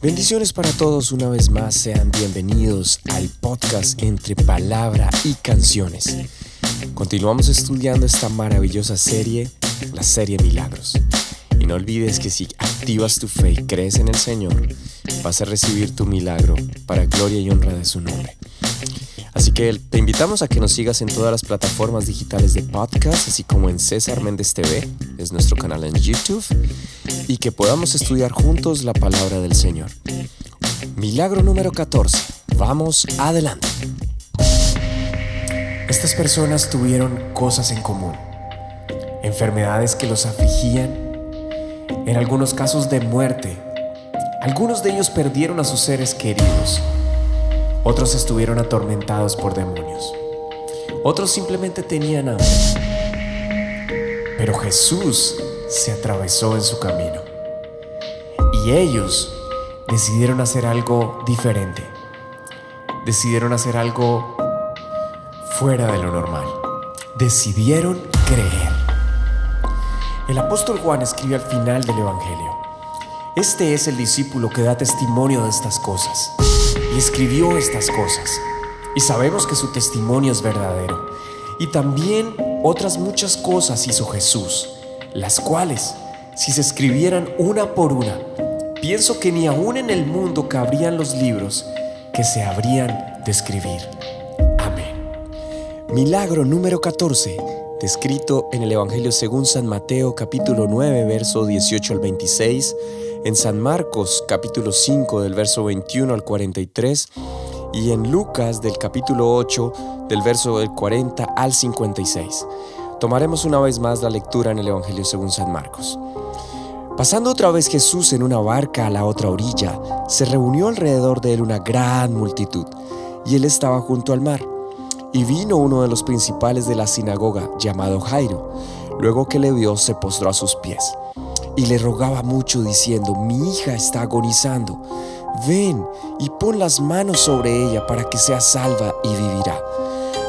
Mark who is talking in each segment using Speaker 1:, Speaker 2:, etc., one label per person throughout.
Speaker 1: Bendiciones para todos una vez más, sean bienvenidos al podcast entre palabra y canciones. Continuamos estudiando esta maravillosa serie, la serie Milagros. Y no olvides que si activas tu fe y crees en el Señor, vas a recibir tu milagro para gloria y honra de su nombre. Así que te invitamos a que nos sigas en todas las plataformas digitales de podcast, así como en César Méndez TV, es nuestro canal en YouTube y que podamos estudiar juntos la palabra del Señor. Milagro número 14. Vamos adelante. Estas personas tuvieron cosas en común. Enfermedades que los afligían, en algunos casos de muerte. Algunos de ellos perdieron a sus seres queridos. Otros estuvieron atormentados por demonios. Otros simplemente tenían hambre. Pero Jesús se atravesó en su camino. Y ellos decidieron hacer algo diferente. Decidieron hacer algo fuera de lo normal. Decidieron creer. El apóstol Juan escribe al final del Evangelio. Este es el discípulo que da testimonio de estas cosas. Y escribió estas cosas. Y sabemos que su testimonio es verdadero. Y también otras muchas cosas hizo Jesús las cuales, si se escribieran una por una, pienso que ni aún en el mundo cabrían los libros que se habrían de escribir. Amén. Milagro número 14, descrito en el Evangelio según San Mateo capítulo 9, verso 18 al 26, en San Marcos capítulo 5 del verso 21 al 43 y en Lucas del capítulo 8 del verso del 40 al 56. Tomaremos una vez más la lectura en el Evangelio según San Marcos. Pasando otra vez Jesús en una barca a la otra orilla, se reunió alrededor de él una gran multitud, y él estaba junto al mar. Y vino uno de los principales de la sinagoga, llamado Jairo. Luego que le vio, se postró a sus pies, y le rogaba mucho, diciendo, mi hija está agonizando, ven y pon las manos sobre ella para que sea salva y vivirá.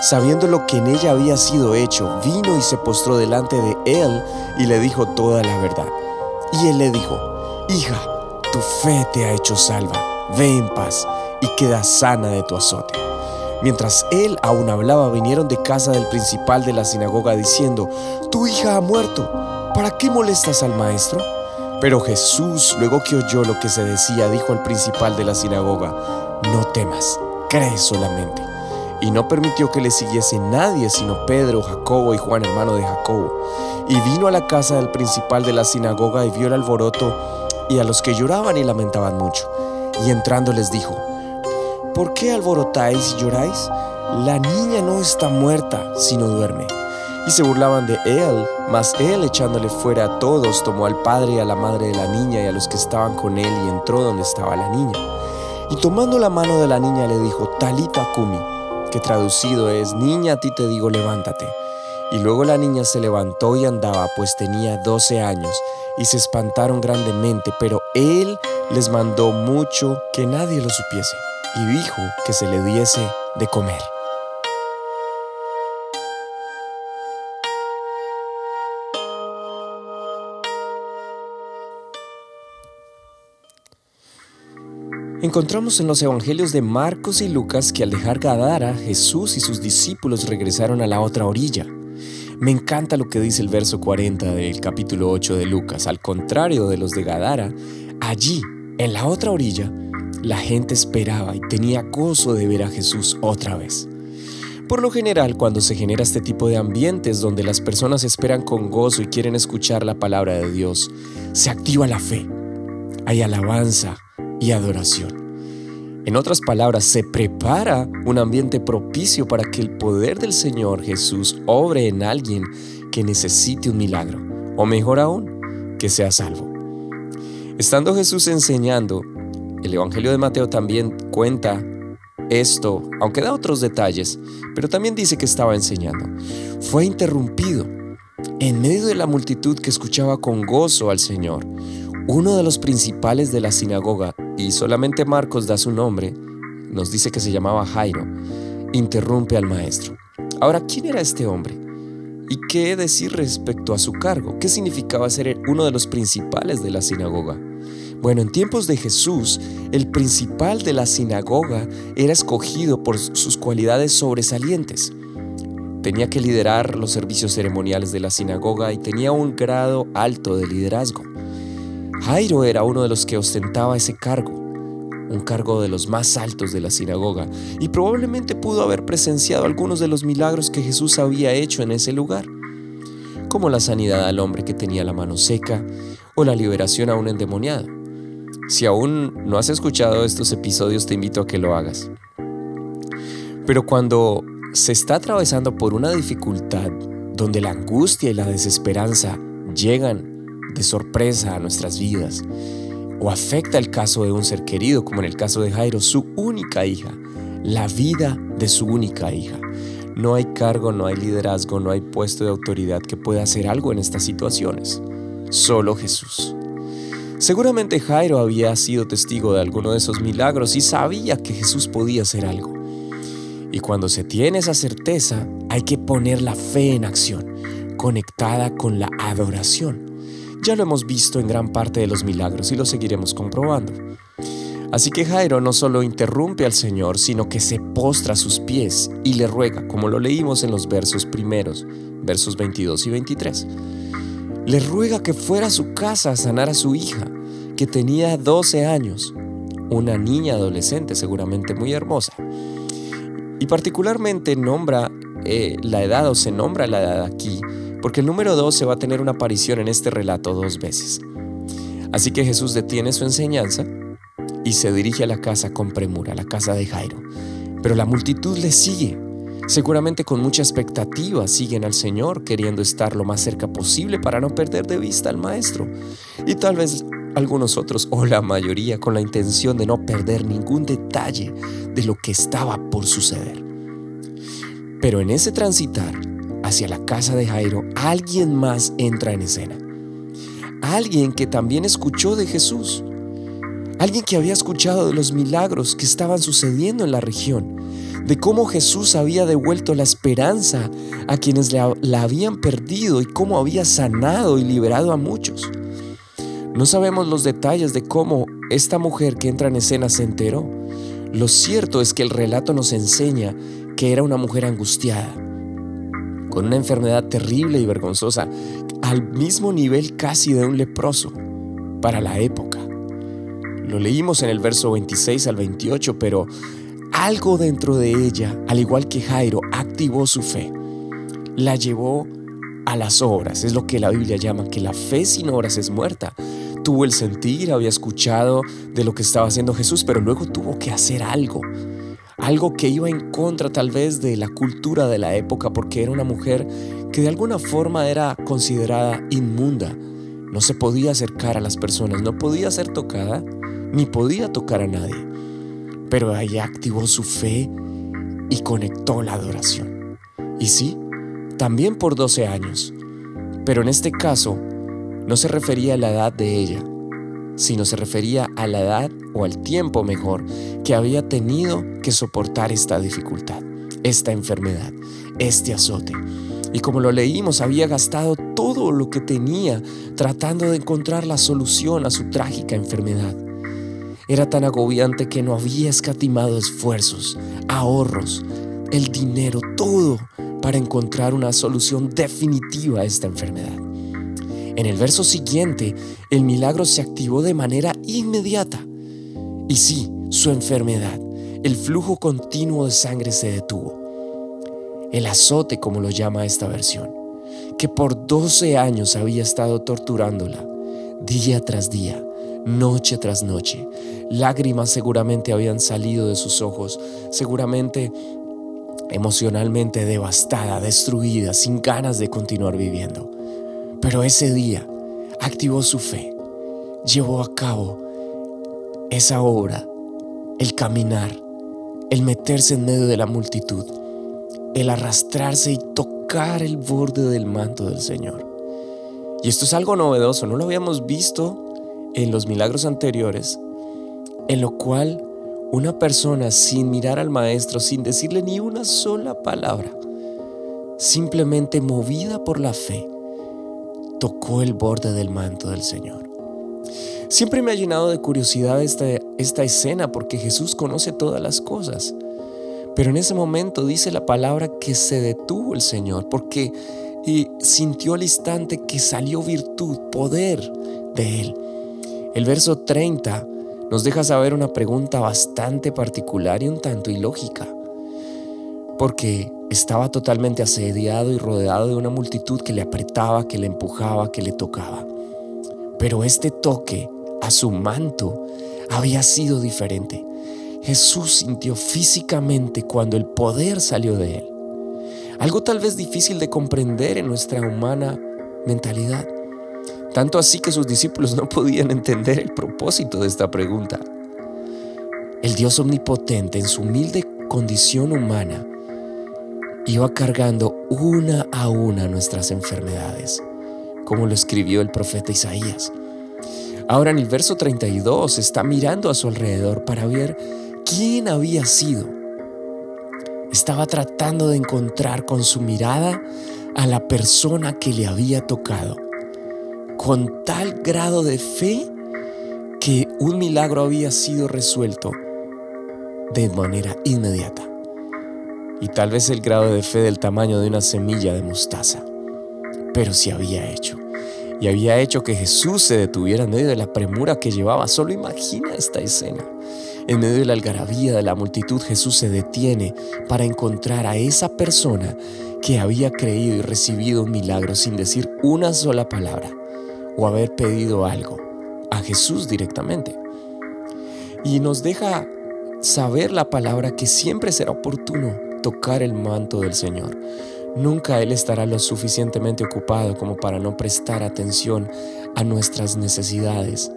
Speaker 1: sabiendo lo que en ella había sido hecho, vino y se postró delante de él y le dijo toda la verdad. Y él le dijo, Hija, tu fe te ha hecho salva, ve en paz y queda sana de tu azote. Mientras él aún hablaba, vinieron de casa del principal de la sinagoga diciendo, Tu hija ha muerto, ¿para qué molestas al maestro? Pero Jesús, luego que oyó lo que se decía, dijo al principal de la sinagoga, No temas, cree solamente y no permitió que le siguiese nadie sino Pedro, Jacobo y Juan, hermano de Jacobo. Y vino a la casa del principal de la sinagoga y vio el alboroto y a los que lloraban y lamentaban mucho. Y entrando les dijo, ¿por qué alborotáis y lloráis? La niña no está muerta, sino duerme. Y se burlaban de él, mas él echándole fuera a todos, tomó al padre y a la madre de la niña y a los que estaban con él y entró donde estaba la niña. Y tomando la mano de la niña le dijo, Talita Kumi que traducido es, Niña, a ti te digo, levántate. Y luego la niña se levantó y andaba, pues tenía doce años, y se espantaron grandemente, pero él les mandó mucho que nadie lo supiese, y dijo que se le diese de comer. Encontramos en los evangelios de Marcos y Lucas que al dejar Gadara, Jesús y sus discípulos regresaron a la otra orilla. Me encanta lo que dice el verso 40 del capítulo 8 de Lucas. Al contrario de los de Gadara, allí, en la otra orilla, la gente esperaba y tenía gozo de ver a Jesús otra vez. Por lo general, cuando se genera este tipo de ambientes donde las personas esperan con gozo y quieren escuchar la palabra de Dios, se activa la fe, hay alabanza y adoración. En otras palabras, se prepara un ambiente propicio para que el poder del Señor Jesús obre en alguien que necesite un milagro, o mejor aún, que sea salvo. Estando Jesús enseñando, el Evangelio de Mateo también cuenta esto, aunque da otros detalles, pero también dice que estaba enseñando. Fue interrumpido en medio de la multitud que escuchaba con gozo al Señor. Uno de los principales de la sinagoga, y solamente Marcos da su nombre, nos dice que se llamaba Jairo, interrumpe al maestro. Ahora, ¿quién era este hombre? ¿Y qué decir respecto a su cargo? ¿Qué significaba ser uno de los principales de la sinagoga? Bueno, en tiempos de Jesús, el principal de la sinagoga era escogido por sus cualidades sobresalientes. Tenía que liderar los servicios ceremoniales de la sinagoga y tenía un grado alto de liderazgo. Jairo era uno de los que ostentaba ese cargo, un cargo de los más altos de la sinagoga, y probablemente pudo haber presenciado algunos de los milagros que Jesús había hecho en ese lugar, como la sanidad al hombre que tenía la mano seca o la liberación a un endemoniado. Si aún no has escuchado estos episodios, te invito a que lo hagas. Pero cuando se está atravesando por una dificultad donde la angustia y la desesperanza llegan de sorpresa a nuestras vidas, o afecta el caso de un ser querido, como en el caso de Jairo, su única hija, la vida de su única hija. No hay cargo, no hay liderazgo, no hay puesto de autoridad que pueda hacer algo en estas situaciones. Solo Jesús. Seguramente Jairo había sido testigo de alguno de esos milagros y sabía que Jesús podía hacer algo. Y cuando se tiene esa certeza, hay que poner la fe en acción, conectada con la adoración. Ya lo hemos visto en gran parte de los milagros y lo seguiremos comprobando. Así que Jairo no solo interrumpe al Señor, sino que se postra a sus pies y le ruega, como lo leímos en los versos primeros, versos 22 y 23 le ruega que fuera a su casa a sanar a su hija, que tenía 12 años, una niña adolescente seguramente muy hermosa. Y particularmente nombra eh, la edad o se nombra la edad aquí, porque el número 12 va a tener una aparición en este relato dos veces. Así que Jesús detiene su enseñanza y se dirige a la casa con premura, a la casa de Jairo. Pero la multitud le sigue Seguramente con mucha expectativa siguen al Señor queriendo estar lo más cerca posible para no perder de vista al Maestro. Y tal vez algunos otros o la mayoría con la intención de no perder ningún detalle de lo que estaba por suceder. Pero en ese transitar hacia la casa de Jairo, alguien más entra en escena. Alguien que también escuchó de Jesús. Alguien que había escuchado de los milagros que estaban sucediendo en la región de cómo Jesús había devuelto la esperanza a quienes la, habían perdido y cómo había sanado y liberado a muchos. No sabemos los detalles de cómo esta mujer que entra en escena se enteró. Lo cierto es que el relato nos enseña que era una mujer angustiada, con una enfermedad terrible y vergonzosa, al mismo nivel casi de un leproso para la época. Lo leímos en el verso 26 al 28, pero algo dentro de ella, al igual que Jairo, activó su fe. La llevó a las obras. Es lo que la Biblia llama que la fe sin obras es muerta. Tuvo el sentir, había escuchado de lo que estaba haciendo Jesús, pero luego tuvo que hacer algo. Algo que iba en contra tal vez de la cultura de la época, porque era una mujer que de alguna forma era considerada inmunda. No se podía acercar a las personas, no podía ser tocada, ni podía tocar a nadie pero ella activó su fe y conectó la adoración. Y sí, también por 12 años, pero en este caso no se refería a la edad de ella, sino se refería a la edad o al tiempo mejor que había tenido que soportar esta dificultad, esta enfermedad, este azote. Y como lo leímos, había gastado todo lo que tenía tratando de encontrar la solución a su trágica enfermedad. Era tan agobiante que no había escatimado esfuerzos, ahorros, el dinero, todo para encontrar una solución definitiva a esta enfermedad. En el verso siguiente, el milagro se activó de manera inmediata. Y sí, su enfermedad, el flujo continuo de sangre se detuvo. El azote, como lo llama esta versión, que por 12 años había estado torturándola, día tras día, noche tras noche. Lágrimas seguramente habían salido de sus ojos, seguramente emocionalmente devastada, destruida, sin ganas de continuar viviendo. Pero ese día activó su fe, llevó a cabo esa obra, el caminar, el meterse en medio de la multitud, el arrastrarse y tocar el borde del manto del Señor. Y esto es algo novedoso, no lo habíamos visto en los milagros anteriores, en lo cual una persona sin mirar al maestro, sin decirle ni una sola palabra, simplemente movida por la fe, tocó el borde del manto del Señor. Siempre me ha llenado de curiosidad esta, escena porque Jesús conoce todas las cosas. Pero en ese momento dice la palabra que se detuvo el Señor porque sintió al instante que salió virtud, poder de Él. El verso 30 nos deja saber una pregunta bastante particular y un tanto ilógica, porque estaba totalmente asediado y rodeado de una multitud que le apretaba, que le empujaba, que le tocaba. Pero este toque a su manto había sido diferente. Jesús sintió físicamente cuando el poder salió de él. Algo tal vez difícil de comprender en nuestra humana mentalidad. Tanto así que sus discípulos no podían entender el propósito de esta pregunta. El Dios omnipotente en su humilde condición humana iba cargando una a una nuestras enfermedades, como lo escribió el profeta Isaías. Ahora en el verso 32 está mirando a su alrededor para ver quién había sido. Estaba tratando de encontrar con su mirada a la persona que le había tocado con tal grado de fe que un milagro había sido resuelto de manera inmediata. Y tal vez el grado de fe del tamaño de una semilla de mostaza. Pero se había hecho. Y había hecho que Jesús se detuviera en medio de la premura que llevaba. Solo imagina esta escena. En medio de la algarabía de la multitud, Jesús se detiene para encontrar a esa persona que había creído y recibido un milagro sin decir una sola palabra o haber pedido algo a Jesús directamente. Y nos deja saber la palabra que siempre será oportuno tocar el manto del Señor. Nunca Él estará lo suficientemente ocupado como para no prestar atención a nuestras necesidades,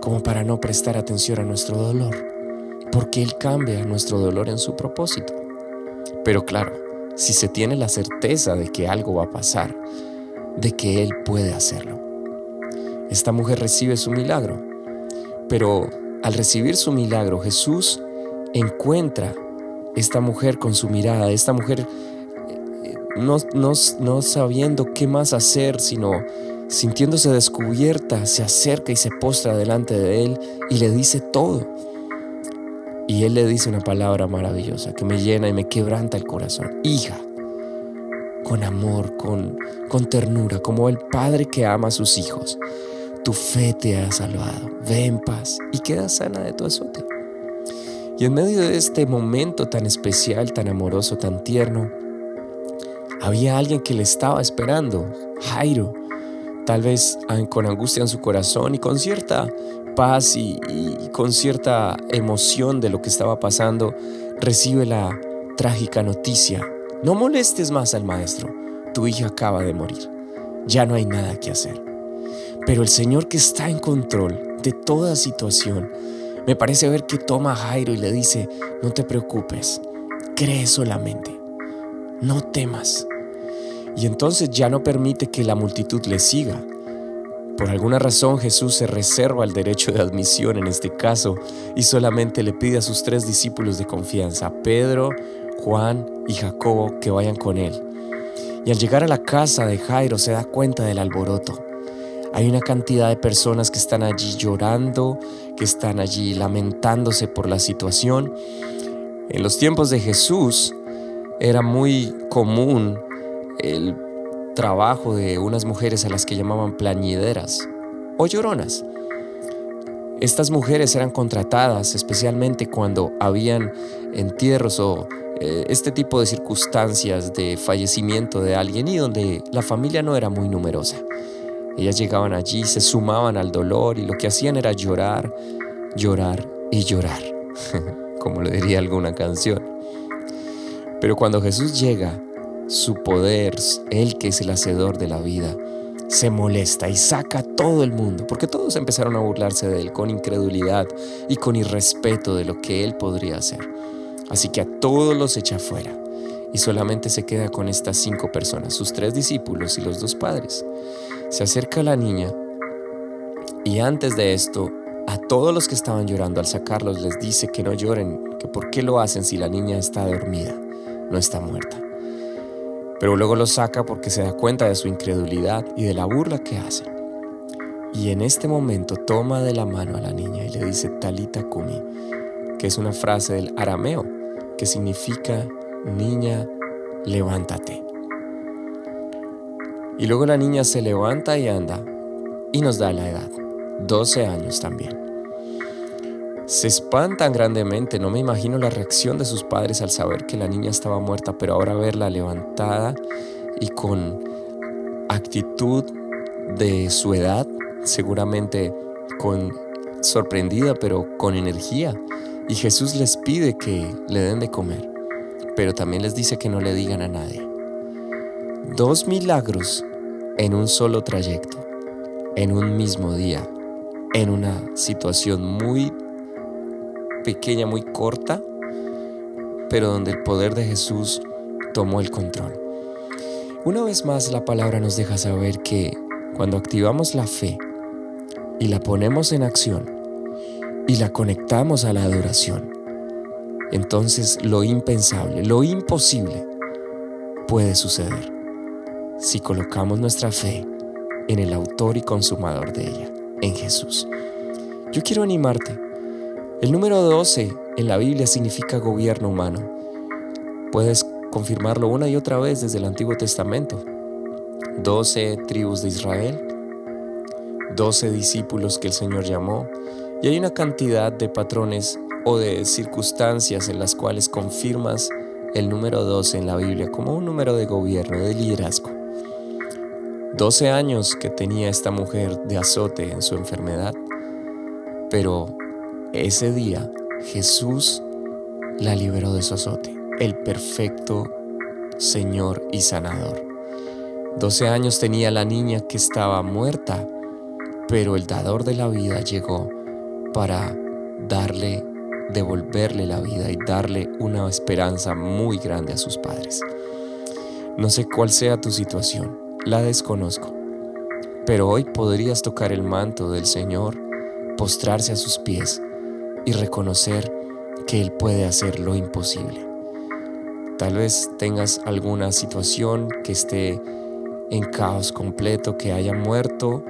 Speaker 1: como para no prestar atención a nuestro dolor, porque Él cambia nuestro dolor en su propósito. Pero claro, si se tiene la certeza de que algo va a pasar, de que Él puede hacerlo. Esta mujer recibe su milagro, pero al recibir su milagro Jesús encuentra esta mujer con su mirada, esta mujer eh, no, no, sabiendo qué más hacer, sino sintiéndose descubierta, se acerca y se postra delante de él y le dice todo. Y él le dice una palabra maravillosa que me llena y me quebranta el corazón. Hija, con amor, con, con ternura, como el padre que ama a sus hijos. Tu fe te ha salvado. Ve en paz y queda sana de tu azote. Y en medio de este momento tan especial, tan amoroso, tan tierno, había alguien que le estaba esperando, Jairo, tal vez con angustia en su corazón y con cierta paz y, y, con cierta emoción de lo que estaba pasando, recibe la trágica noticia no molestes más al maestro, tu hija acaba de morir. Ya no hay nada que hacer. Pero el Señor que está en control de toda situación, me parece ver que toma a Jairo y le dice, no te preocupes, cree solamente, no temas. Y entonces ya no permite que la multitud le siga. Por alguna razón Jesús se reserva el derecho de admisión en este caso y solamente le pide a sus tres discípulos de confianza, Pedro, Juan y Jacobo que vayan con él. Y al llegar a la casa de Jairo se da cuenta del alboroto. Hay una cantidad de personas que están allí llorando, que están allí lamentándose por la situación. En los tiempos de Jesús era muy común el trabajo de unas mujeres a las que llamaban plañideras o lloronas. Estas mujeres eran contratadas especialmente cuando habían entierros o eh, este tipo de circunstancias de fallecimiento de alguien y donde la familia no era muy numerosa. Ellas llegaban allí, se sumaban al dolor y lo que hacían era llorar, llorar y llorar, como le diría alguna canción. Pero cuando Jesús llega, su poder, Él que es el hacedor de la vida, se molesta y saca a todo el mundo, porque todos empezaron a burlarse de Él con incredulidad y con irrespeto de lo que Él podría hacer. Así que a todos los echa fuera y solamente se queda con estas cinco personas, sus tres discípulos y los dos padres. Se acerca a la niña y antes de esto, a todos los que estaban llorando al sacarlos les dice que no lloren, que por qué lo hacen si la niña está dormida, no está muerta. Pero luego los saca porque se da cuenta de su incredulidad y de la burla que hacen. Y en este momento toma de la mano a la niña y le dice Talita Kumi, que es una frase del arameo que significa niña, levántate. Y luego la niña se levanta y anda y nos da la edad, 12 años también. Se espantan grandemente, no me imagino la reacción de sus padres al saber que la niña estaba muerta, pero ahora verla levantada y con actitud de su edad, seguramente con sorprendida, pero con energía. Y Jesús les pide que le den de comer, pero también les dice que no le digan a nadie. Dos milagros en un solo trayecto, en un mismo día, en una situación muy pequeña, muy corta, pero donde el poder de Jesús tomó el control. Una vez más la palabra nos deja saber que cuando activamos la fe y la ponemos en acción y la conectamos a la adoración, entonces lo impensable, lo imposible puede suceder si colocamos nuestra fe en el autor y consumador de ella, en Jesús. Yo quiero animarte. El número 12 en la Biblia significa gobierno humano. Puedes confirmarlo una y otra vez desde el Antiguo Testamento. 12 tribus de Israel, 12 discípulos que el Señor llamó, y hay una cantidad de patrones o de circunstancias en las cuales confirmas el número 12 en la Biblia como un número de gobierno, de liderazgo. 12 años que tenía esta mujer de azote en su enfermedad, pero ese día Jesús la liberó de su azote, el perfecto Señor y sanador. 12 años tenía la niña que estaba muerta, pero el dador de la vida llegó para darle, devolverle la vida y darle una esperanza muy grande a sus padres. No sé cuál sea tu situación, la desconozco. Pero hoy podrías tocar el manto del Señor, postrarse a sus pies y reconocer que Él puede hacer lo imposible. Tal vez tengas alguna situación que esté en caos completo, que haya muerto,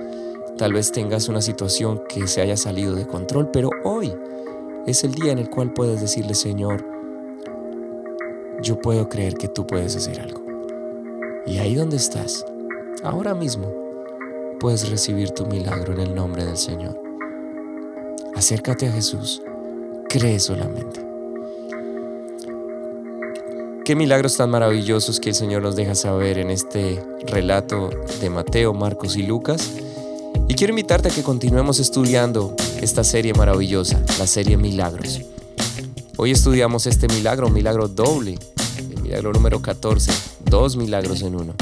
Speaker 1: tal vez tengas una situación que se haya salido de control, pero hoy es el día en el cual puedes decirle, Señor, yo puedo creer que tú puedes hacer algo. Y ahí donde estás, ahora mismo puedes recibir tu milagro en el nombre del Señor. Acércate a Jesús, cree solamente. Qué milagros tan maravillosos que el Señor nos deja saber en este relato de Mateo, Marcos y Lucas. Y quiero invitarte a que continuemos estudiando esta serie maravillosa, la serie Milagros. Hoy estudiamos este milagro, milagro doble, el milagro número 14, dos milagros en uno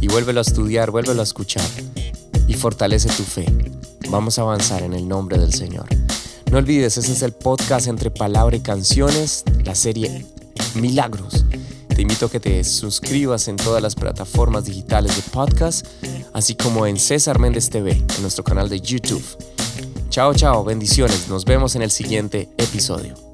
Speaker 1: y vuélvelo a estudiar, vuélvelo a escuchar y fortalece tu fe. Vamos a avanzar en el nombre del Señor. No olvides, ese es el podcast entre palabra y canciones, la serie Milagros. Te invito a que te suscribas en todas las plataformas digitales de podcast, así como en César Méndez TV, en nuestro canal de YouTube. Chao, chao, bendiciones. Nos vemos en el siguiente episodio.